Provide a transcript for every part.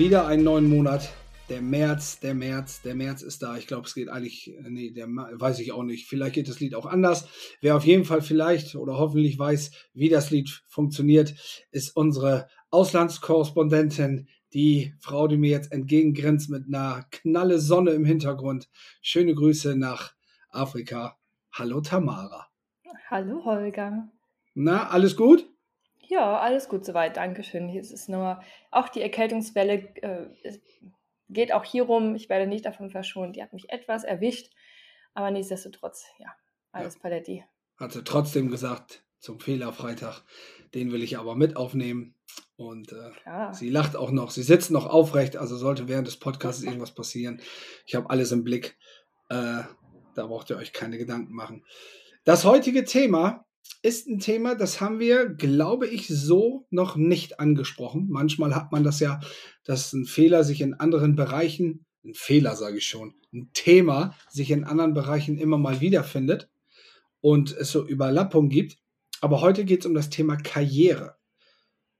wieder einen neuen Monat. Der März, der März, der März ist da. Ich glaube, es geht eigentlich, nee, der weiß ich auch nicht. Vielleicht geht das Lied auch anders. Wer auf jeden Fall vielleicht oder hoffentlich weiß, wie das Lied funktioniert, ist unsere Auslandskorrespondentin, die Frau, die mir jetzt entgegengrinst mit einer knalle Sonne im Hintergrund. Schöne Grüße nach Afrika. Hallo Tamara. Hallo Holger. Na, alles gut? Ja, alles gut soweit, Dankeschön. Hier ist es nur auch die Erkältungswelle äh, geht auch hier rum. Ich werde nicht davon verschont. Die hat mich etwas erwischt, aber nichtsdestotrotz, ja, alles ja. paletti. Hat sie trotzdem gesagt, zum Fehlerfreitag, den will ich aber mit aufnehmen. Und äh, sie lacht auch noch. Sie sitzt noch aufrecht, also sollte während des Podcasts irgendwas passieren. Ich habe alles im Blick. Äh, da braucht ihr euch keine Gedanken machen. Das heutige Thema ist ein Thema, das haben wir, glaube ich, so noch nicht angesprochen. Manchmal hat man das ja, dass ein Fehler sich in anderen Bereichen, ein Fehler sage ich schon, ein Thema sich in anderen Bereichen immer mal wiederfindet und es so Überlappungen gibt. Aber heute geht es um das Thema Karriere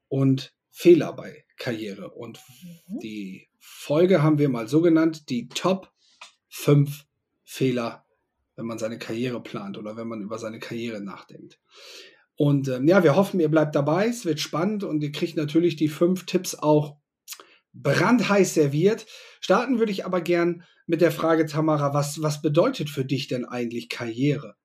und Fehler bei Karriere. Und mhm. die Folge haben wir mal so genannt, die Top 5 Fehler wenn man seine Karriere plant oder wenn man über seine Karriere nachdenkt. Und ähm, ja, wir hoffen, ihr bleibt dabei. Es wird spannend und ihr kriegt natürlich die fünf Tipps auch brandheiß serviert. Starten würde ich aber gern mit der Frage, Tamara, was, was bedeutet für dich denn eigentlich Karriere?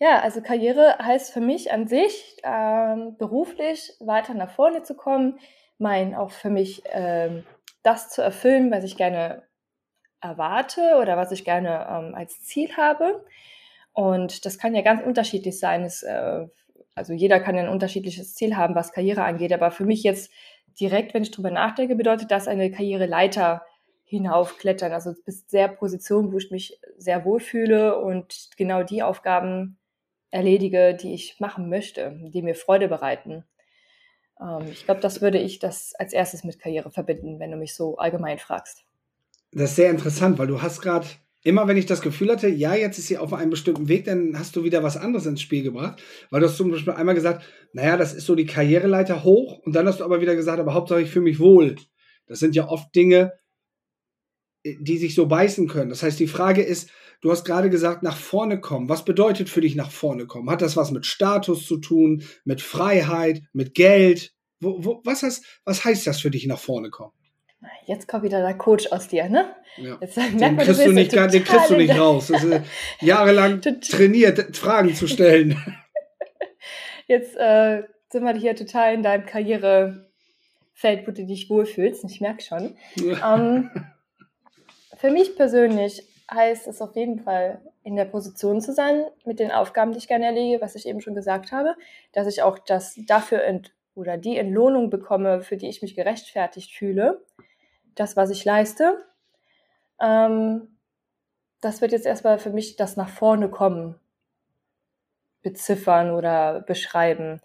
Ja, also Karriere heißt für mich an sich, ähm, beruflich weiter nach vorne zu kommen, mein auch für mich ähm, das zu erfüllen, was ich gerne erwarte oder was ich gerne ähm, als Ziel habe. Und das kann ja ganz unterschiedlich sein. Es, äh, also jeder kann ein unterschiedliches Ziel haben, was Karriere angeht. Aber für mich jetzt direkt, wenn ich drüber nachdenke, bedeutet das eine Karriereleiter hinaufklettern. Also bis sehr Position, wo ich mich sehr wohlfühle und genau die Aufgaben erledige, die ich machen möchte, die mir Freude bereiten. Ähm, ich glaube, das würde ich das als erstes mit Karriere verbinden, wenn du mich so allgemein fragst das ist sehr interessant, weil du hast gerade, immer wenn ich das Gefühl hatte, ja, jetzt ist sie auf einem bestimmten Weg, dann hast du wieder was anderes ins Spiel gebracht. Weil du hast zum Beispiel einmal gesagt, naja, das ist so die Karriereleiter hoch. Und dann hast du aber wieder gesagt, aber Hauptsache ich fühle mich wohl. Das sind ja oft Dinge, die sich so beißen können. Das heißt, die Frage ist, du hast gerade gesagt, nach vorne kommen. Was bedeutet für dich nach vorne kommen? Hat das was mit Status zu tun, mit Freiheit, mit Geld? Wo, wo, was, heißt, was heißt das für dich nach vorne kommen? Jetzt kommt wieder der Coach aus dir, ne? Ja. Jetzt den, man, kriegst du, nicht, den kriegst du nicht raus. Das ist jahrelang trainiert, Fragen zu stellen. Jetzt äh, sind wir hier total in deinem Karrierefeld, wo du dich wohlfühlst. Ich merke schon. Ja. Ähm, für mich persönlich heißt es auf jeden Fall, in der Position zu sein mit den Aufgaben, die ich gerne erlege, was ich eben schon gesagt habe, dass ich auch das dafür ent oder die Entlohnung bekomme, für die ich mich gerechtfertigt fühle das, was ich leiste. Ähm, das wird jetzt erstmal für mich das nach vorne kommen beziffern oder beschreiben.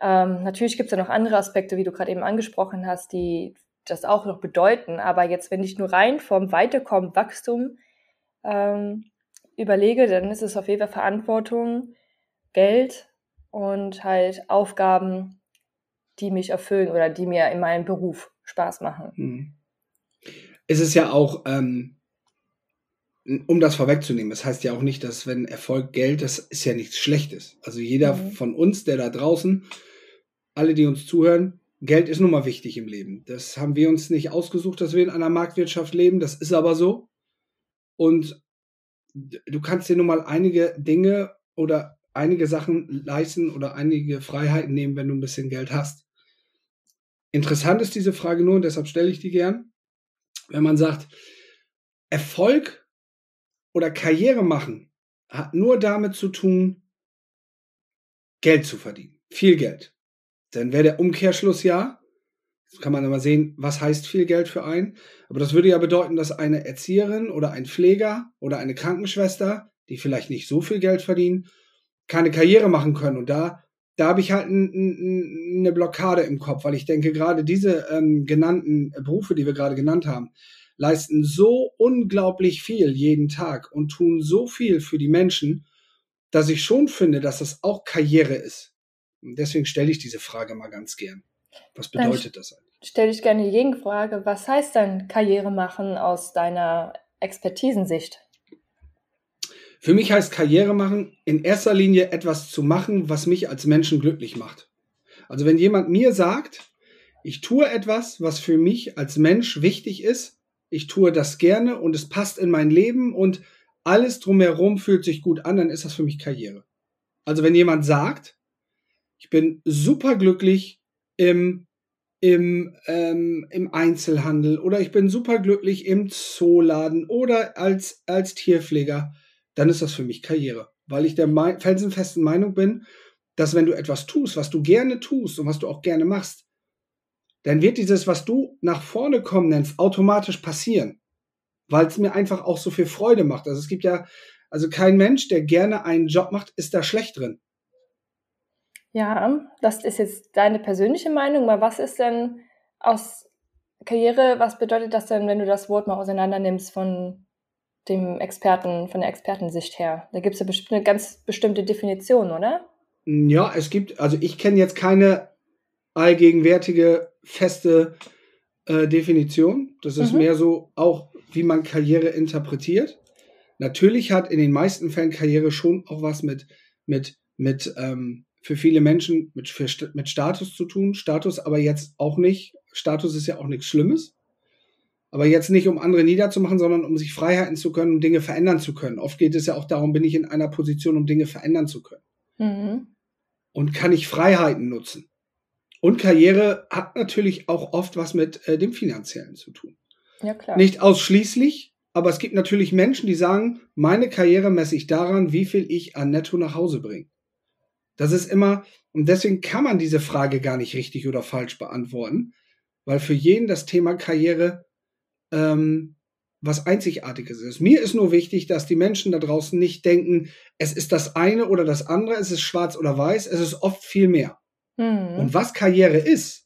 Ähm, natürlich gibt es ja noch andere Aspekte, wie du gerade eben angesprochen hast, die das auch noch bedeuten. Aber jetzt, wenn ich nur rein vom Weiterkommen, Wachstum ähm, überlege, dann ist es auf jeden Fall Verantwortung, Geld und halt Aufgaben, die mich erfüllen oder die mir in meinem Beruf Spaß machen. Hm es ist ja auch, ähm, um das vorwegzunehmen, es das heißt ja auch nicht, dass wenn Erfolg Geld, das ist ja nichts Schlechtes. Also jeder mhm. von uns, der da draußen, alle, die uns zuhören, Geld ist nun mal wichtig im Leben. Das haben wir uns nicht ausgesucht, dass wir in einer Marktwirtschaft leben. Das ist aber so. Und du kannst dir nun mal einige Dinge oder einige Sachen leisten oder einige Freiheiten nehmen, wenn du ein bisschen Geld hast. Interessant ist diese Frage nur und deshalb stelle ich die gern wenn man sagt, Erfolg oder Karriere machen hat nur damit zu tun, Geld zu verdienen. Viel Geld. Dann wäre der Umkehrschluss ja, kann man aber sehen, was heißt viel Geld für einen. Aber das würde ja bedeuten, dass eine Erzieherin oder ein Pfleger oder eine Krankenschwester, die vielleicht nicht so viel Geld verdienen, keine Karriere machen können. Und da da habe ich halt ein, ein, eine Blockade im Kopf, weil ich denke, gerade diese ähm, genannten Berufe, die wir gerade genannt haben, leisten so unglaublich viel jeden Tag und tun so viel für die Menschen, dass ich schon finde, dass das auch Karriere ist. Und deswegen stelle ich diese Frage mal ganz gern. Was bedeutet das eigentlich? Stelle ich gerne die Gegenfrage. Was heißt dann Karriere machen aus deiner Expertisensicht? Für mich heißt Karriere machen in erster Linie etwas zu machen, was mich als Menschen glücklich macht. Also wenn jemand mir sagt, ich tue etwas, was für mich als Mensch wichtig ist, ich tue das gerne und es passt in mein Leben und alles drumherum fühlt sich gut an, dann ist das für mich Karriere. Also wenn jemand sagt, ich bin super glücklich im, im, ähm, im Einzelhandel oder ich bin super glücklich im Zooladen oder als, als Tierpfleger, dann ist das für mich Karriere. Weil ich der felsenfesten Meinung bin, dass wenn du etwas tust, was du gerne tust und was du auch gerne machst, dann wird dieses, was du nach vorne kommen nennst, automatisch passieren weil es mir einfach auch so viel Freude macht. Also es gibt ja, also kein Mensch, der gerne einen Job macht, ist da schlecht drin. Ja, das ist jetzt deine persönliche Meinung, aber was ist denn aus Karriere, was bedeutet das denn, wenn du das Wort mal auseinander nimmst von dem Experten, von der Expertensicht her? Da gibt es ja eine ganz bestimmte Definition, oder? Ja, es gibt, also ich kenne jetzt keine allgegenwärtige, feste äh, Definition. Das ist mhm. mehr so auch wie man Karriere interpretiert. Natürlich hat in den meisten Fällen Karriere schon auch was mit, mit, mit ähm, für viele Menschen mit, für, mit Status zu tun. Status aber jetzt auch nicht. Status ist ja auch nichts Schlimmes. Aber jetzt nicht, um andere niederzumachen, sondern um sich Freiheiten zu können, um Dinge verändern zu können. Oft geht es ja auch darum, bin ich in einer Position, um Dinge verändern zu können. Mhm. Und kann ich Freiheiten nutzen. Und Karriere hat natürlich auch oft was mit äh, dem Finanziellen zu tun. Ja, klar. Nicht ausschließlich, aber es gibt natürlich Menschen, die sagen, meine Karriere messe ich daran, wie viel ich an Netto nach Hause bringe. Das ist immer, und deswegen kann man diese Frage gar nicht richtig oder falsch beantworten, weil für jeden das Thema Karriere ähm, was Einzigartiges ist. Mir ist nur wichtig, dass die Menschen da draußen nicht denken, es ist das eine oder das andere, es ist schwarz oder weiß, es ist oft viel mehr. Mhm. Und was Karriere ist,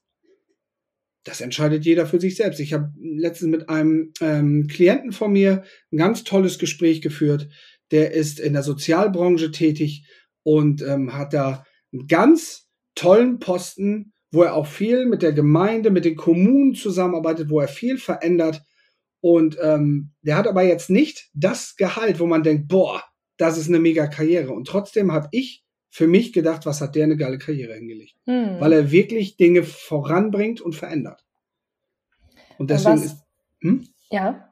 das entscheidet jeder für sich selbst. Ich habe letztens mit einem ähm, Klienten von mir ein ganz tolles Gespräch geführt. Der ist in der Sozialbranche tätig und ähm, hat da einen ganz tollen Posten, wo er auch viel mit der Gemeinde, mit den Kommunen zusammenarbeitet, wo er viel verändert. Und ähm, der hat aber jetzt nicht das Gehalt, wo man denkt, boah, das ist eine mega Karriere. Und trotzdem habe ich für mich gedacht, was hat der eine geile Karriere hingelegt. Hm. Weil er wirklich Dinge voranbringt und verändert. Und deswegen was, ist. Hm? Ja.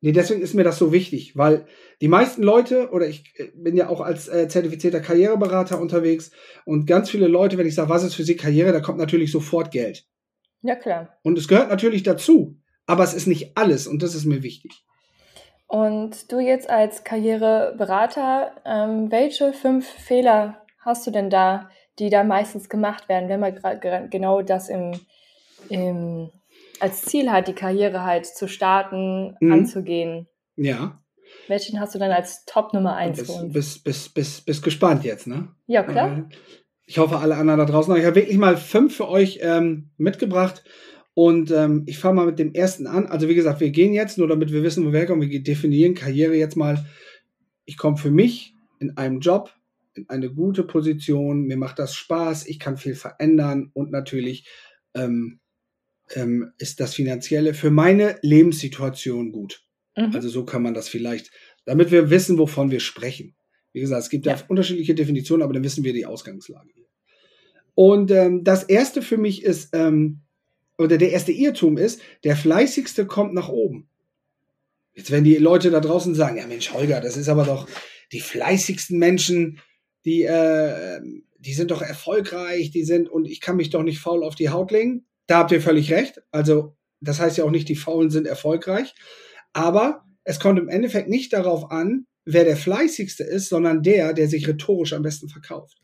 Nee, deswegen ist mir das so wichtig, weil die meisten Leute, oder ich äh, bin ja auch als äh, zertifizierter Karriereberater unterwegs und ganz viele Leute, wenn ich sage, was ist für sie Karriere, da kommt natürlich sofort Geld. Ja, klar. Und es gehört natürlich dazu, aber es ist nicht alles und das ist mir wichtig. Und du jetzt als Karriereberater, ähm, welche fünf Fehler hast du denn da, die da meistens gemacht werden, wenn man genau das im, im, als Ziel hat, die Karriere halt zu starten, mhm. anzugehen? Ja. Welchen hast du dann als Top Nummer eins bis, für uns? Bis, bis, bis, bis gespannt jetzt, ne? Ja, klar. Ich hoffe, alle anderen da draußen. Ich habe wirklich mal fünf für euch ähm, mitgebracht. Und ähm, ich fange mal mit dem ersten an. Also wie gesagt, wir gehen jetzt, nur damit wir wissen, wo wir herkommen, wir definieren Karriere jetzt mal. Ich komme für mich in einem Job in eine gute Position, mir macht das Spaß, ich kann viel verändern und natürlich ähm, ähm, ist das Finanzielle für meine Lebenssituation gut. Mhm. Also so kann man das vielleicht, damit wir wissen, wovon wir sprechen. Wie gesagt, es gibt ja, ja unterschiedliche Definitionen, aber dann wissen wir die Ausgangslage. Und ähm, das erste für mich ist, ähm, oder der erste Irrtum ist, der fleißigste kommt nach oben. Jetzt werden die Leute da draußen sagen, ja Mensch, Holger, das ist aber doch die fleißigsten Menschen, die, äh, die sind doch erfolgreich, die sind, und ich kann mich doch nicht faul auf die Haut legen. Da habt ihr völlig recht. Also, das heißt ja auch nicht, die Faulen sind erfolgreich. Aber es kommt im Endeffekt nicht darauf an, wer der fleißigste ist, sondern der, der sich rhetorisch am besten verkauft.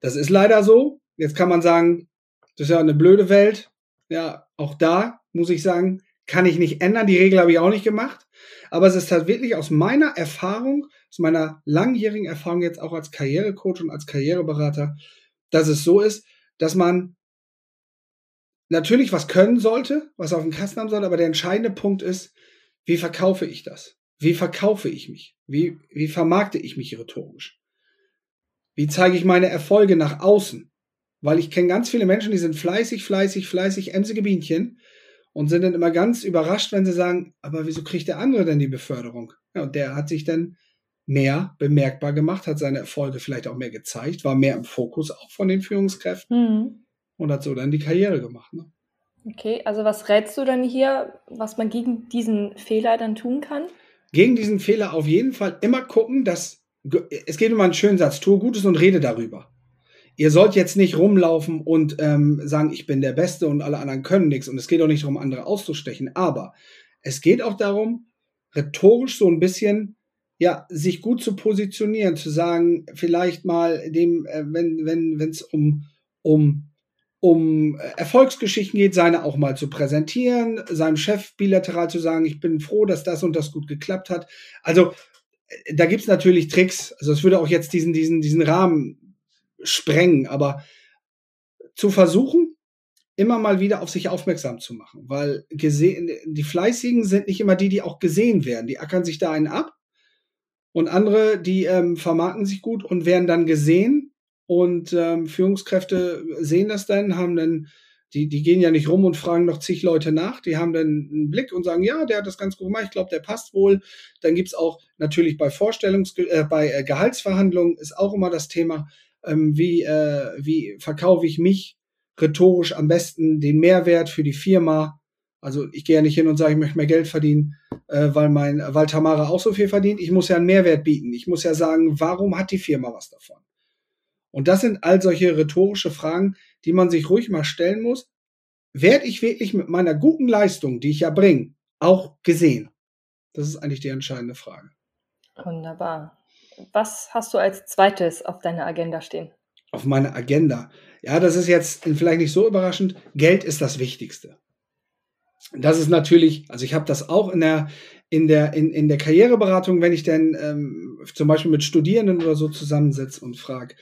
Das ist leider so. Jetzt kann man sagen, das ist ja eine blöde Welt ja, auch da muss ich sagen, kann ich nicht ändern. Die Regel habe ich auch nicht gemacht. Aber es ist halt wirklich aus meiner Erfahrung, aus meiner langjährigen Erfahrung jetzt auch als Karrierecoach und als Karriereberater, dass es so ist, dass man natürlich was können sollte, was auf dem Kasten haben sollte, aber der entscheidende Punkt ist, wie verkaufe ich das? Wie verkaufe ich mich? Wie, wie vermarkte ich mich rhetorisch? Wie zeige ich meine Erfolge nach außen? Weil ich kenne ganz viele Menschen, die sind fleißig, fleißig, fleißig, emsige Bienchen und sind dann immer ganz überrascht, wenn sie sagen, aber wieso kriegt der andere denn die Beförderung? Ja, und der hat sich dann mehr bemerkbar gemacht, hat seine Erfolge vielleicht auch mehr gezeigt, war mehr im Fokus auch von den Führungskräften mhm. und hat so dann die Karriere gemacht. Ne? Okay, also was rätst du dann hier, was man gegen diesen Fehler dann tun kann? Gegen diesen Fehler auf jeden Fall immer gucken, dass es geht um einen schönen Satz, tue Gutes und rede darüber. Ihr sollt jetzt nicht rumlaufen und ähm, sagen, ich bin der Beste und alle anderen können nichts. Und es geht auch nicht darum, andere auszustechen. Aber es geht auch darum, rhetorisch so ein bisschen ja, sich gut zu positionieren, zu sagen, vielleicht mal dem, äh, wenn wenn wenn es um um um Erfolgsgeschichten geht, seine auch mal zu präsentieren, seinem Chef bilateral zu sagen, ich bin froh, dass das und das gut geklappt hat. Also äh, da gibt's natürlich Tricks. Also es würde auch jetzt diesen diesen diesen Rahmen sprengen, aber zu versuchen, immer mal wieder auf sich aufmerksam zu machen, weil gesehen, die Fleißigen sind nicht immer die, die auch gesehen werden. Die ackern sich da einen ab und andere, die ähm, vermarkten sich gut und werden dann gesehen. Und ähm, Führungskräfte sehen das dann, haben dann, die, die gehen ja nicht rum und fragen noch zig Leute nach. Die haben dann einen Blick und sagen, ja, der hat das ganz gut gemacht, ich glaube, der passt wohl. Dann gibt's auch natürlich bei Vorstellungs äh, bei äh, Gehaltsverhandlungen ist auch immer das Thema, ähm, wie, äh, wie verkaufe ich mich rhetorisch am besten den Mehrwert für die Firma. Also ich gehe ja nicht hin und sage, ich möchte mehr Geld verdienen, äh, weil mein, weil Tamara auch so viel verdient. Ich muss ja einen Mehrwert bieten. Ich muss ja sagen, warum hat die Firma was davon? Und das sind all solche rhetorische Fragen, die man sich ruhig mal stellen muss. Werde ich wirklich mit meiner guten Leistung, die ich ja bringe, auch gesehen? Das ist eigentlich die entscheidende Frage. Wunderbar. Was hast du als zweites auf deiner Agenda stehen? Auf meiner Agenda. Ja, das ist jetzt vielleicht nicht so überraschend. Geld ist das Wichtigste das ist natürlich, also ich habe das auch in der in der in, in der Karriereberatung, wenn ich denn ähm, zum Beispiel mit Studierenden oder so zusammensitze und frage,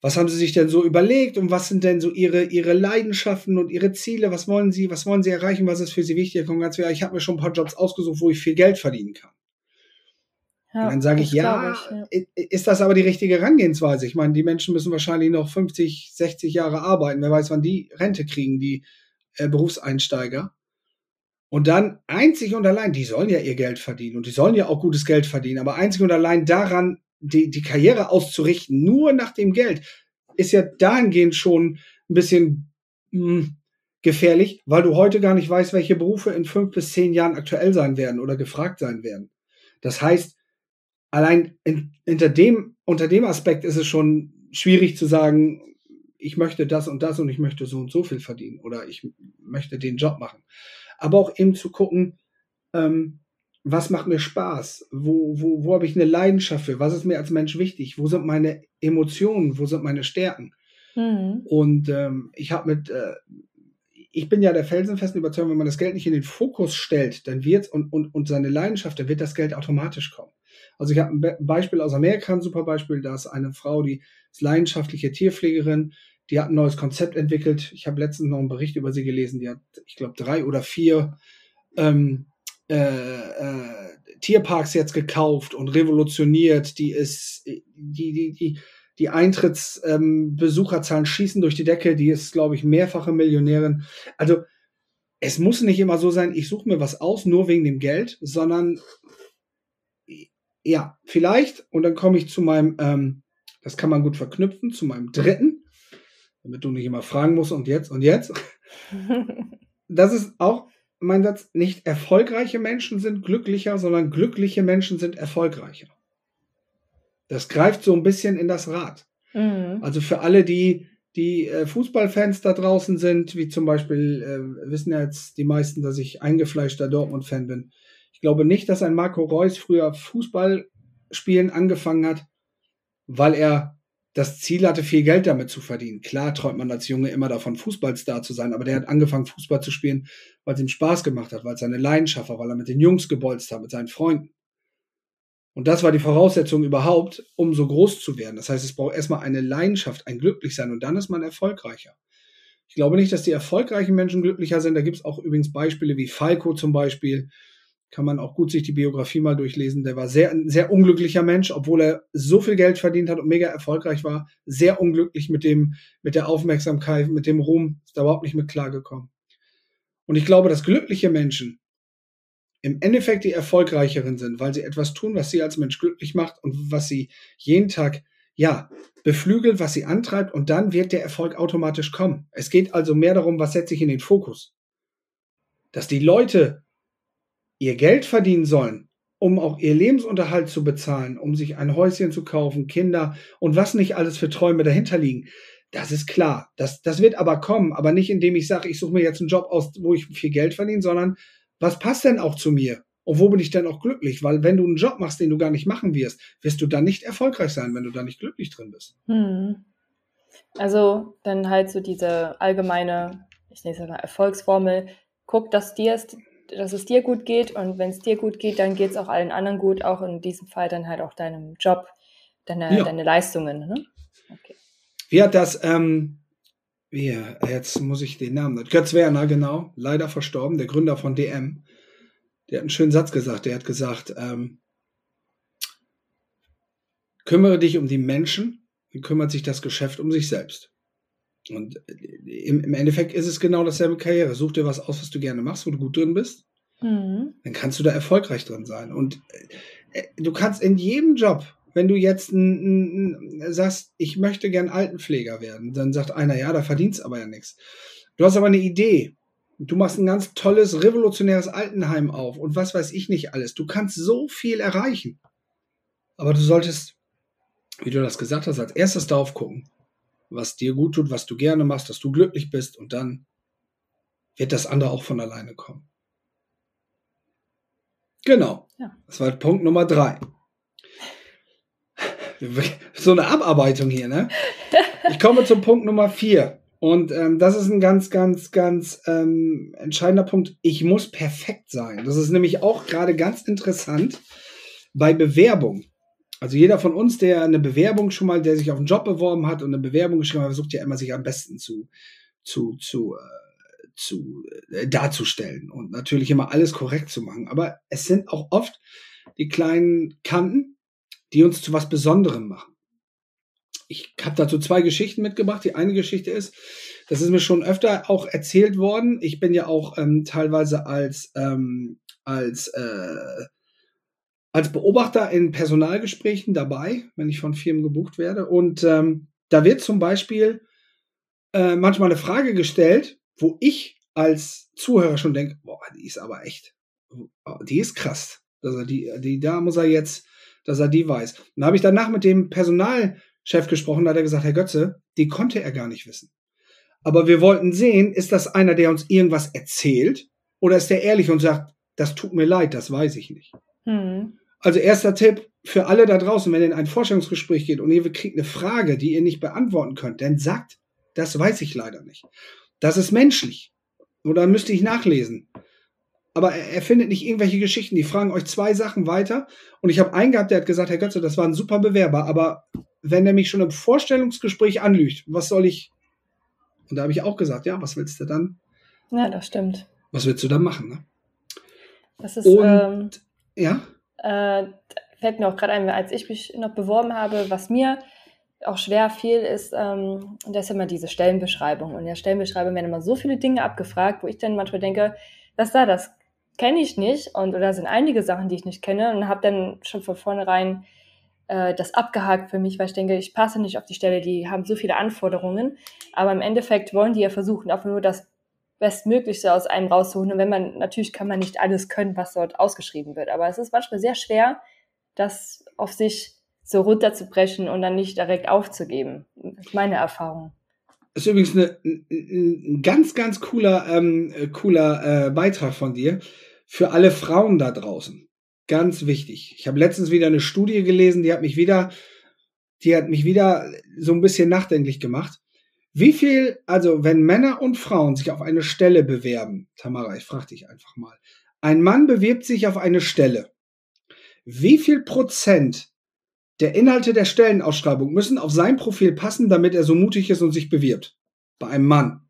was haben Sie sich denn so überlegt und was sind denn so Ihre Ihre Leidenschaften und Ihre Ziele? Was wollen Sie, was wollen Sie erreichen? Was ist für Sie wichtig? Ganz ich habe mir schon ein paar Jobs ausgesucht, wo ich viel Geld verdienen kann. Ja, und dann sage ich, ja, ich, ja, ist das aber die richtige Herangehensweise? Ich meine, die Menschen müssen wahrscheinlich noch 50, 60 Jahre arbeiten. Wer weiß, wann die Rente kriegen, die äh, Berufseinsteiger. Und dann einzig und allein, die sollen ja ihr Geld verdienen und die sollen ja auch gutes Geld verdienen, aber einzig und allein daran, die, die Karriere auszurichten, nur nach dem Geld, ist ja dahingehend schon ein bisschen mh, hm, gefährlich, weil du heute gar nicht weißt, welche Berufe in fünf bis zehn Jahren aktuell sein werden oder gefragt sein werden. Das heißt, allein in, hinter dem, unter dem Aspekt ist es schon schwierig zu sagen, ich möchte das und das und ich möchte so und so viel verdienen oder ich möchte den Job machen. Aber auch eben zu gucken, ähm, was macht mir Spaß? Wo, wo, wo habe ich eine Leidenschaft für? Was ist mir als Mensch wichtig? Wo sind meine Emotionen? Wo sind meine Stärken? Mhm. Und ähm, ich habe mit, äh, ich bin ja der felsenfesten Überzeugung, wenn man das Geld nicht in den Fokus stellt, dann wird und, und, und seine Leidenschaft, dann wird das Geld automatisch kommen. Also ich habe ein Beispiel aus Amerika, ein super Beispiel, da ist eine Frau, die ist leidenschaftliche Tierpflegerin, die hat ein neues Konzept entwickelt. Ich habe letztens noch einen Bericht über sie gelesen. Die hat, ich glaube, drei oder vier ähm, äh, äh, Tierparks jetzt gekauft und revolutioniert. Die ist, die, die, die, die Eintrittsbesucherzahlen ähm, schießen durch die Decke. Die ist, glaube ich, mehrfache Millionärin. Also es muss nicht immer so sein, ich suche mir was aus, nur wegen dem Geld, sondern ja, vielleicht, und dann komme ich zu meinem, ähm, das kann man gut verknüpfen, zu meinem dritten damit du nicht immer fragen musst und jetzt und jetzt. das ist auch mein Satz, nicht erfolgreiche Menschen sind glücklicher, sondern glückliche Menschen sind erfolgreicher. Das greift so ein bisschen in das Rad. Mhm. Also für alle, die, die äh, Fußballfans da draußen sind, wie zum Beispiel, äh, wissen ja jetzt die meisten, dass ich eingefleischter Dortmund-Fan bin. Ich glaube nicht, dass ein Marco Reus früher Fußball spielen angefangen hat, weil er das Ziel hatte, viel Geld damit zu verdienen. Klar träumt man als Junge immer davon, Fußballstar zu sein, aber der hat angefangen, Fußball zu spielen, weil es ihm Spaß gemacht hat, weil es seine Leidenschaft war, weil er mit den Jungs gebolzt hat, mit seinen Freunden. Und das war die Voraussetzung überhaupt, um so groß zu werden. Das heißt, es braucht erstmal eine Leidenschaft, ein Glücklichsein und dann ist man erfolgreicher. Ich glaube nicht, dass die erfolgreichen Menschen glücklicher sind. Da gibt es auch übrigens Beispiele wie Falco zum Beispiel. Kann man auch gut sich die Biografie mal durchlesen. Der war sehr, ein sehr unglücklicher Mensch, obwohl er so viel Geld verdient hat und mega erfolgreich war. Sehr unglücklich mit dem, mit der Aufmerksamkeit, mit dem Ruhm. Ist da überhaupt nicht mit klargekommen. Und ich glaube, dass glückliche Menschen im Endeffekt die erfolgreicheren sind, weil sie etwas tun, was sie als Mensch glücklich macht und was sie jeden Tag, ja, beflügelt, was sie antreibt und dann wird der Erfolg automatisch kommen. Es geht also mehr darum, was setze ich in den Fokus. Dass die Leute ihr Geld verdienen sollen, um auch ihr Lebensunterhalt zu bezahlen, um sich ein Häuschen zu kaufen, Kinder und was nicht alles für Träume dahinter liegen. Das ist klar. Das, das wird aber kommen, aber nicht indem ich sage, ich suche mir jetzt einen Job aus, wo ich viel Geld verdiene, sondern was passt denn auch zu mir? Und wo bin ich denn auch glücklich? Weil wenn du einen Job machst, den du gar nicht machen wirst, wirst du dann nicht erfolgreich sein, wenn du da nicht glücklich drin bist. Hm. Also dann halt so diese allgemeine, ich nenne es mal Erfolgsformel, guck, dass dir es dass es dir gut geht und wenn es dir gut geht, dann geht es auch allen anderen gut, auch in diesem Fall dann halt auch deinem Job, deine, ja. deine Leistungen. Ne? Okay. Wie hat das, ähm, wie, jetzt muss ich den Namen, Götz Werner, genau, leider verstorben, der Gründer von DM, der hat einen schönen Satz gesagt, der hat gesagt, ähm, kümmere dich um die Menschen, dann kümmert sich das Geschäft um sich selbst. Und äh, im, Endeffekt ist es genau dasselbe Karriere. Such dir was aus, was du gerne machst, wo du gut drin bist. Mhm. Dann kannst du da erfolgreich drin sein. Und äh, du kannst in jedem Job, wenn du jetzt n, n, sagst, ich möchte gern Altenpfleger werden, dann sagt einer, ja, da verdienst aber ja nichts. Du hast aber eine Idee. Du machst ein ganz tolles, revolutionäres Altenheim auf und was weiß ich nicht alles. Du kannst so viel erreichen. Aber du solltest, wie du das gesagt hast, als erstes darauf gucken, was dir gut tut, was du gerne machst, dass du glücklich bist und dann wird das andere auch von alleine kommen. Genau. Ja. Das war Punkt Nummer drei. So eine Abarbeitung hier, ne? Ich komme zum Punkt Nummer vier. Und ähm, das ist ein ganz, ganz, ganz ähm, entscheidender Punkt. Ich muss perfekt sein. Das ist nämlich auch gerade ganz interessant bei Bewerbung. Also jeder von uns, der eine Bewerbung schon mal, der sich auf einen Job beworben hat und eine Bewerbung geschrieben hat, versucht ja immer sich am besten zu, zu, zu, äh, zu äh, darzustellen und natürlich immer alles korrekt zu machen. Aber es sind auch oft die kleinen Kanten, die uns zu was Besonderem machen. Ich habe dazu zwei Geschichten mitgebracht. Die eine Geschichte ist, das ist mir schon öfter auch erzählt worden. Ich bin ja auch ähm, teilweise als ähm, als äh, als Beobachter in Personalgesprächen dabei, wenn ich von Firmen gebucht werde. Und ähm, da wird zum Beispiel äh, manchmal eine Frage gestellt, wo ich als Zuhörer schon denke, boah, die ist aber echt, die ist krass. Dass er die, die, da muss er jetzt, dass er die weiß. Und da habe ich danach mit dem Personalchef gesprochen, da hat er gesagt, Herr Götze, die konnte er gar nicht wissen. Aber wir wollten sehen, ist das einer, der uns irgendwas erzählt, oder ist der ehrlich und sagt, das tut mir leid, das weiß ich nicht. Hm. Also erster Tipp für alle da draußen, wenn ihr in ein Forschungsgespräch geht und ihr kriegt eine Frage, die ihr nicht beantworten könnt, dann sagt, das weiß ich leider nicht. Das ist menschlich. Oder müsste ich nachlesen. Aber er, er findet nicht irgendwelche Geschichten. Die fragen euch zwei Sachen weiter. Und ich habe einen gehabt, der hat gesagt, Herr Götze, das war ein super Bewerber, aber wenn er mich schon im Vorstellungsgespräch anlügt, was soll ich? Und da habe ich auch gesagt, ja, was willst du dann? Ja, das stimmt. Was willst du dann machen? Ne? Das ist, und, ähm, ja? Äh, fällt mir auch gerade ein, als ich mich noch beworben habe, was mir auch schwer fiel, ist, ähm, das ist immer diese Stellenbeschreibung. Und in der Stellenbeschreibung werden immer so viele Dinge abgefragt, wo ich dann manchmal denke, das da, das kenne ich nicht. Und oder sind einige Sachen, die ich nicht kenne. Und habe dann schon von vornherein äh, das abgehakt für mich, weil ich denke, ich passe nicht auf die Stelle, die haben so viele Anforderungen. Aber im Endeffekt wollen die ja versuchen, auch nur das Bestmöglichste aus einem rauszuholen. Und wenn man, natürlich kann man nicht alles können, was dort ausgeschrieben wird. Aber es ist manchmal sehr schwer, das auf sich so runterzubrechen und dann nicht direkt aufzugeben. Das ist meine Erfahrung. Das ist übrigens ein ganz, ganz cooler, ähm, cooler äh, Beitrag von dir für alle Frauen da draußen. Ganz wichtig. Ich habe letztens wieder eine Studie gelesen, die hat mich wieder, die hat mich wieder so ein bisschen nachdenklich gemacht. Wie viel, also wenn Männer und Frauen sich auf eine Stelle bewerben, Tamara, ich frage dich einfach mal, ein Mann bewirbt sich auf eine Stelle. Wie viel Prozent der Inhalte der Stellenausschreibung müssen auf sein Profil passen, damit er so mutig ist und sich bewirbt? Bei einem Mann.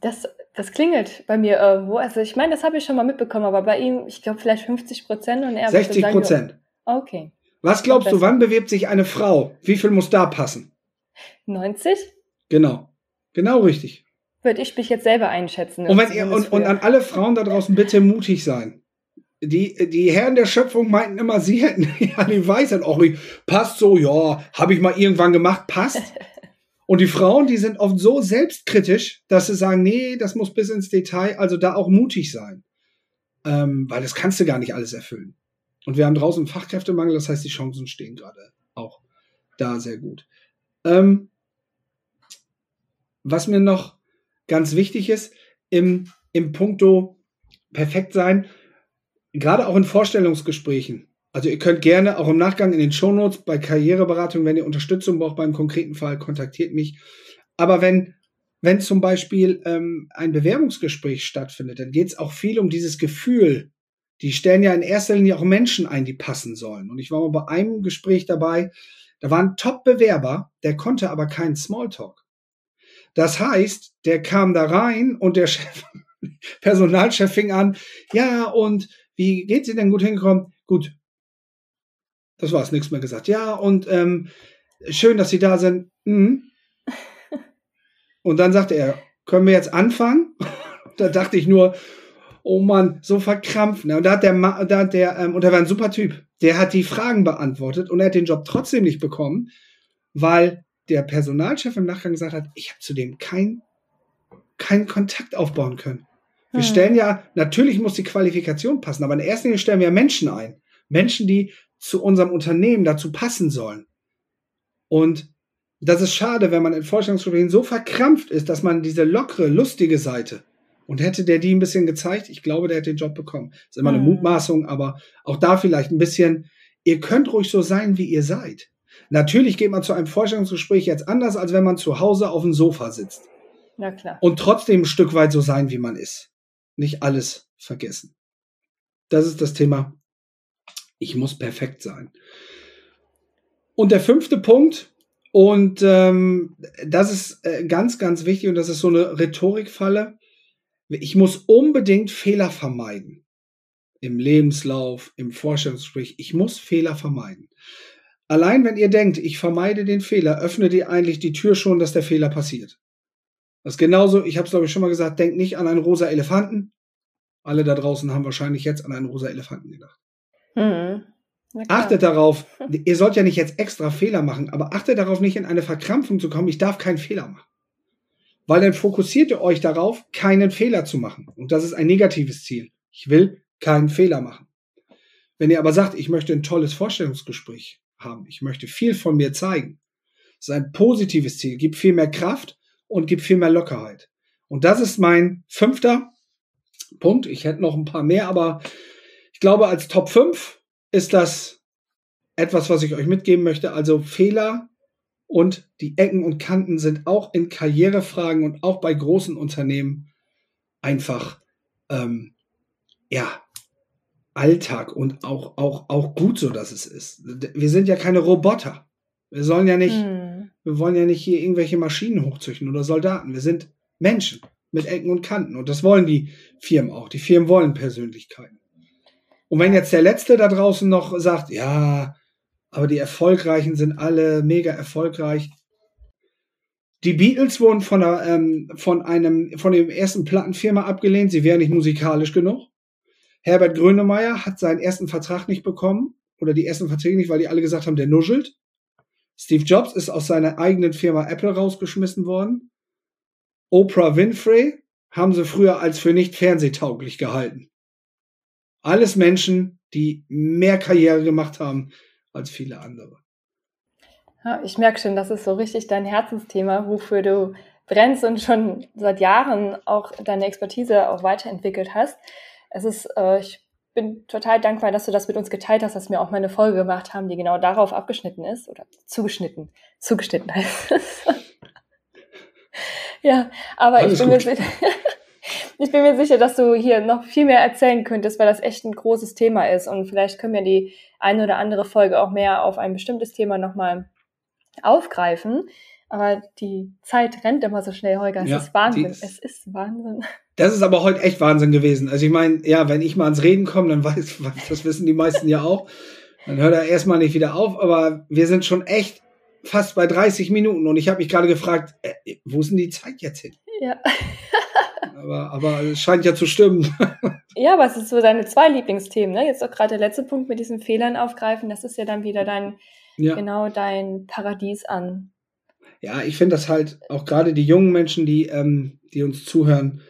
Das, Das klingelt bei mir irgendwo. Also ich meine, das habe ich schon mal mitbekommen, aber bei ihm, ich glaube vielleicht 50 Prozent und er 60 Prozent. Okay. Was glaubst du, wann bewirbt sich eine Frau? Wie viel muss da passen? 90? Genau. Genau richtig. Würde ich mich jetzt selber einschätzen. Und, ihr, und, und an alle Frauen da draußen bitte mutig sein. Die, die Herren der Schöpfung meinten immer, sie hätten ja die Weisheit. Auch passt so, ja, habe ich mal irgendwann gemacht, passt. Und die Frauen, die sind oft so selbstkritisch, dass sie sagen, nee, das muss bis ins Detail, also da auch mutig sein. Ähm, weil das kannst du gar nicht alles erfüllen. Und wir haben draußen Fachkräftemangel, das heißt, die Chancen stehen gerade auch da sehr gut. Ähm, was mir noch ganz wichtig ist, im, im Punkto perfekt sein, gerade auch in Vorstellungsgesprächen. Also ihr könnt gerne auch im Nachgang in den Shownotes bei Karriereberatung, wenn ihr Unterstützung braucht beim konkreten Fall, kontaktiert mich. Aber wenn, wenn zum Beispiel ähm, ein Bewerbungsgespräch stattfindet, dann geht es auch viel um dieses Gefühl. Die stellen ja in erster Linie auch Menschen ein, die passen sollen. Und ich war mal bei einem Gespräch dabei, da war ein Top-Bewerber, der konnte aber keinen Smalltalk. Das heißt, der kam da rein und der Chef, Personalchef fing an, ja, und wie geht's Ihnen denn gut hingekommen? Gut. Das war's, nichts mehr gesagt. Ja, und ähm, schön, dass Sie da sind. Mhm. Und dann sagte er, können wir jetzt anfangen? da dachte ich nur, oh Mann, so verkrampft. Ne? Und da hat der, da hat der ähm, und er war ein super Typ. Der hat die Fragen beantwortet und er hat den Job trotzdem nicht bekommen, weil der Personalchef im Nachgang gesagt hat, ich habe zu dem keinen keinen Kontakt aufbauen können. Wir hm. stellen ja, natürlich muss die Qualifikation passen, aber in erster Linie stellen wir Menschen ein. Menschen, die zu unserem Unternehmen dazu passen sollen. Und das ist schade, wenn man in Vorstellungsgesprächen so verkrampft ist, dass man diese lockere, lustige Seite und hätte der die ein bisschen gezeigt, ich glaube, der hätte den Job bekommen. Das ist immer eine hm. Mutmaßung, aber auch da vielleicht ein bisschen, ihr könnt ruhig so sein, wie ihr seid. Natürlich geht man zu einem Vorstellungsgespräch jetzt anders, als wenn man zu Hause auf dem Sofa sitzt. Ja, klar. Und trotzdem ein Stück weit so sein, wie man ist nicht alles vergessen. Das ist das Thema. Ich muss perfekt sein. Und der fünfte Punkt, und ähm, das ist äh, ganz, ganz wichtig, und das ist so eine Rhetorikfalle. Ich muss unbedingt Fehler vermeiden. Im Lebenslauf, im Vorstellungsgespräch. Ich muss Fehler vermeiden. Allein wenn ihr denkt, ich vermeide den Fehler, öffnet ihr eigentlich die Tür schon, dass der Fehler passiert. Das ist genauso, ich habe es glaube ich schon mal gesagt, denkt nicht an einen rosa Elefanten. Alle da draußen haben wahrscheinlich jetzt an einen rosa Elefanten gedacht. Mhm. Achtet darauf, ihr sollt ja nicht jetzt extra Fehler machen, aber achtet darauf, nicht in eine Verkrampfung zu kommen, ich darf keinen Fehler machen. Weil dann fokussiert ihr euch darauf, keinen Fehler zu machen. Und das ist ein negatives Ziel. Ich will keinen Fehler machen. Wenn ihr aber sagt, ich möchte ein tolles Vorstellungsgespräch haben, ich möchte viel von mir zeigen, das ist ein positives Ziel, gibt viel mehr Kraft und gibt viel mehr Lockerheit. Und das ist mein fünfter Punkt. Ich hätte noch ein paar mehr, aber ich glaube, als Top 5 ist das etwas, was ich euch mitgeben möchte. Also Fehler und die Ecken und Kanten sind auch in Karrierefragen und auch bei großen Unternehmen einfach ähm, ja Alltag und auch auch auch gut so, dass es ist. Wir sind ja keine Roboter. Wir sollen ja nicht hm wir wollen ja nicht hier irgendwelche Maschinen hochzüchten oder Soldaten. Wir sind Menschen mit Ecken und Kanten. Und das wollen die Firmen auch. Die Firmen wollen Persönlichkeiten. Und wenn jetzt der Letzte da draußen noch sagt, ja, aber die Erfolgreichen sind alle mega erfolgreich. Die Beatles wurden von, einer, ähm, von einem, von dem ersten Plattenfirma abgelehnt. Sie wären nicht musikalisch genug. Herbert Grönemeyer hat seinen ersten Vertrag nicht bekommen oder die ersten Verträge nicht, weil die alle gesagt haben, der nuschelt. Steve Jobs ist aus seiner eigenen Firma Apple rausgeschmissen worden. Oprah Winfrey haben sie früher als für nicht fernsehtauglich gehalten. Alles Menschen, die mehr Karriere gemacht haben als viele andere. Ja, ich merke schon, das ist so richtig dein Herzensthema, wofür du brennst und schon seit Jahren auch deine Expertise auch weiterentwickelt hast. Es ist, äh, ich bin total dankbar, dass du das mit uns geteilt hast, dass wir auch mal eine Folge gemacht haben, die genau darauf abgeschnitten ist oder zugeschnitten, zugeschnitten heißt es. ja, aber ich bin, mir, ich bin mir sicher, dass du hier noch viel mehr erzählen könntest, weil das echt ein großes Thema ist und vielleicht können wir die eine oder andere Folge auch mehr auf ein bestimmtes Thema nochmal aufgreifen. Aber die Zeit rennt immer so schnell, Holger. Es ja, ist Wahnsinn. Ist, es ist Wahnsinn. Das ist aber heute echt Wahnsinn gewesen. Also ich meine, ja, wenn ich mal ans Reden komme, dann weiß, das wissen die meisten ja auch. Dann hört er erstmal nicht wieder auf, aber wir sind schon echt fast bei 30 Minuten und ich habe mich gerade gefragt, äh, wo ist denn die Zeit jetzt hin? Ja. aber, aber es scheint ja zu stimmen. ja, aber es ist so deine zwei Lieblingsthemen, ne? Jetzt auch gerade der letzte Punkt mit diesen Fehlern aufgreifen, das ist ja dann wieder dein, ja. genau dein Paradies an. Ja, ich finde das halt auch gerade die jungen Menschen, die, ähm, die uns zuhören,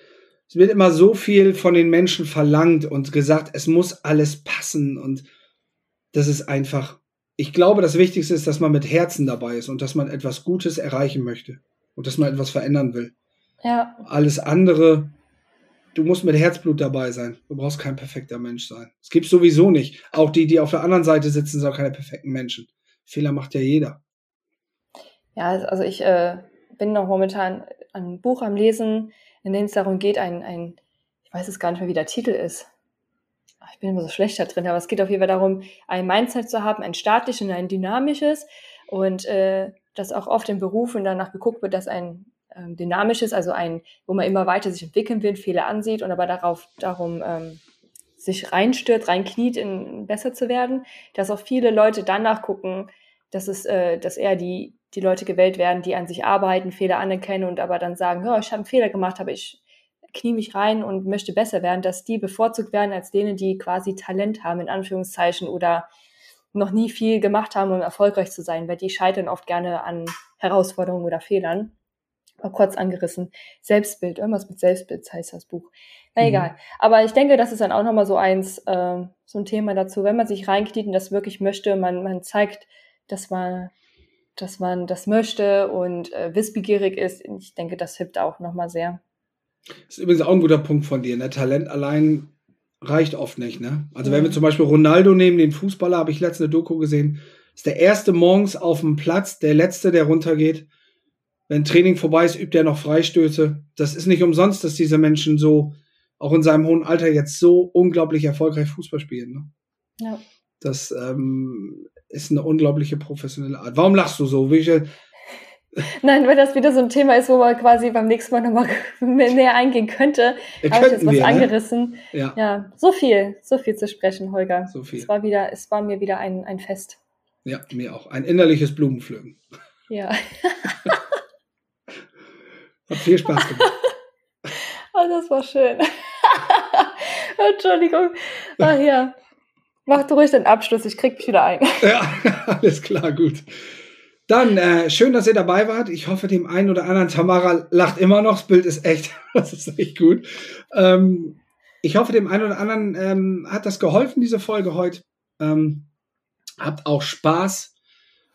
es wird immer so viel von den Menschen verlangt und gesagt, es muss alles passen und das ist einfach, ich glaube, das Wichtigste ist, dass man mit Herzen dabei ist und dass man etwas Gutes erreichen möchte und dass man etwas verändern will. Ja. Alles andere, du musst mit Herzblut dabei sein. Du brauchst kein perfekter Mensch sein. Es gibt sowieso nicht. Auch die, die auf der anderen Seite sitzen, sind auch keine perfekten Menschen. Fehler macht ja jeder. Ja, also ich äh, bin noch momentan ein Buch am Lesen, in dem es darum geht, ein, ein, ich weiß es gar nicht mehr, wie der Titel ist. Ich bin immer so schlecht da drin, aber es geht auf jeden Fall darum, ein Mindset zu haben, ein statisches und ein dynamisches. Und äh, dass auch oft in Berufen danach geguckt wird, dass ein ähm, dynamisches, also ein, wo man immer weiter sich entwickeln will, Fehler ansieht und aber darauf darum ähm, sich reinstürzt, reinkniet, in besser zu werden, dass auch viele Leute danach gucken, dass es, äh, dass eher die die Leute gewählt werden, die an sich arbeiten, Fehler anerkennen und aber dann sagen, ja, ich habe einen Fehler gemacht, aber ich knie mich rein und möchte besser werden, dass die bevorzugt werden als denen, die quasi Talent haben, in Anführungszeichen, oder noch nie viel gemacht haben, um erfolgreich zu sein, weil die scheitern oft gerne an Herausforderungen oder Fehlern. Mal kurz angerissen. Selbstbild, irgendwas mit Selbstbild heißt das Buch. Na mhm. egal. Aber ich denke, das ist dann auch nochmal so eins, äh, so ein Thema dazu, wenn man sich reinkniet und das wirklich möchte, man, man zeigt, dass man dass man das möchte und äh, wissbegierig ist. Ich denke, das hilft auch nochmal sehr. Das ist übrigens auch ein guter Punkt von dir. Ne? Talent allein reicht oft nicht. Ne? Also mhm. wenn wir zum Beispiel Ronaldo nehmen, den Fußballer, habe ich letzte Doku gesehen, ist der erste morgens auf dem Platz, der letzte, der runtergeht. Wenn Training vorbei ist, übt er noch Freistöße. Das ist nicht umsonst, dass diese Menschen so, auch in seinem hohen Alter, jetzt so unglaublich erfolgreich Fußball spielen. Ne? Ja. Das ähm, ist eine unglaubliche professionelle Art. Warum lachst du so? Welche, Nein, weil das wieder so ein Thema ist, wo man quasi beim nächsten Mal nochmal näher eingehen könnte. Ja, Habe ich jetzt was wir, ne? angerissen. Ne? Ja. ja, so viel, so viel zu sprechen, Holger. So viel. Es war wieder, es war mir wieder ein, ein Fest. Ja, mir auch. Ein innerliches Blumenpflücken. Ja. Hat viel Spaß gemacht. oh, das war schön. Entschuldigung. Ach ja. Mach du ruhig den Abschluss, ich krieg mich wieder ein. Ja, alles klar, gut. Dann, äh, schön, dass ihr dabei wart. Ich hoffe, dem einen oder anderen, Tamara lacht immer noch, das Bild ist echt, das ist echt gut. Ähm, ich hoffe, dem einen oder anderen ähm, hat das geholfen, diese Folge heute. Ähm, habt auch Spaß,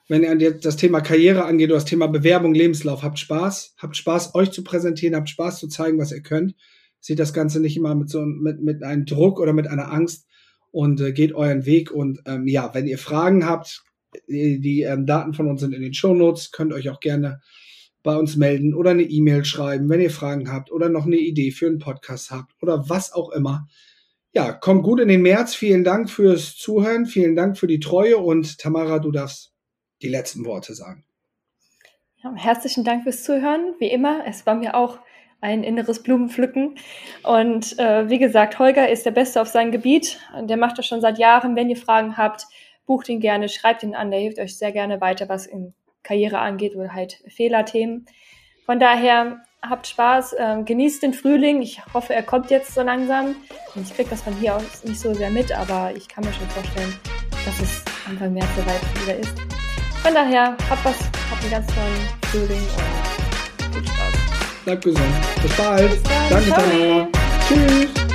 wenn ihr das Thema Karriere angeht oder das Thema Bewerbung, Lebenslauf. Habt Spaß, habt Spaß, euch zu präsentieren, habt Spaß zu zeigen, was ihr könnt. Seht das Ganze nicht immer mit so mit, mit einem Druck oder mit einer Angst, und äh, geht euren Weg. Und ähm, ja, wenn ihr Fragen habt, die, die ähm, Daten von uns sind in den Show Notes, könnt euch auch gerne bei uns melden oder eine E-Mail schreiben, wenn ihr Fragen habt oder noch eine Idee für einen Podcast habt oder was auch immer. Ja, kommt gut in den März. Vielen Dank fürs Zuhören, vielen Dank für die Treue und Tamara, du darfst die letzten Worte sagen. Ja, herzlichen Dank fürs Zuhören. Wie immer, es war mir auch ein inneres Blumenpflücken. Und äh, wie gesagt, Holger ist der Beste auf seinem Gebiet. Der macht das schon seit Jahren. Wenn ihr Fragen habt, bucht ihn gerne, schreibt ihn an. Der hilft euch sehr gerne weiter, was in Karriere angeht oder halt Fehlerthemen. Von daher habt Spaß, ähm, genießt den Frühling. Ich hoffe, er kommt jetzt so langsam. Und ich kriege das von hier aus nicht so sehr mit, aber ich kann mir schon vorstellen, dass es Anfang März soweit wieder ist. Von daher, habt was, habt einen ganz tollen Frühling und Bleibt gesund. Bis bald. Bis Danke, Tamara. Tschüss.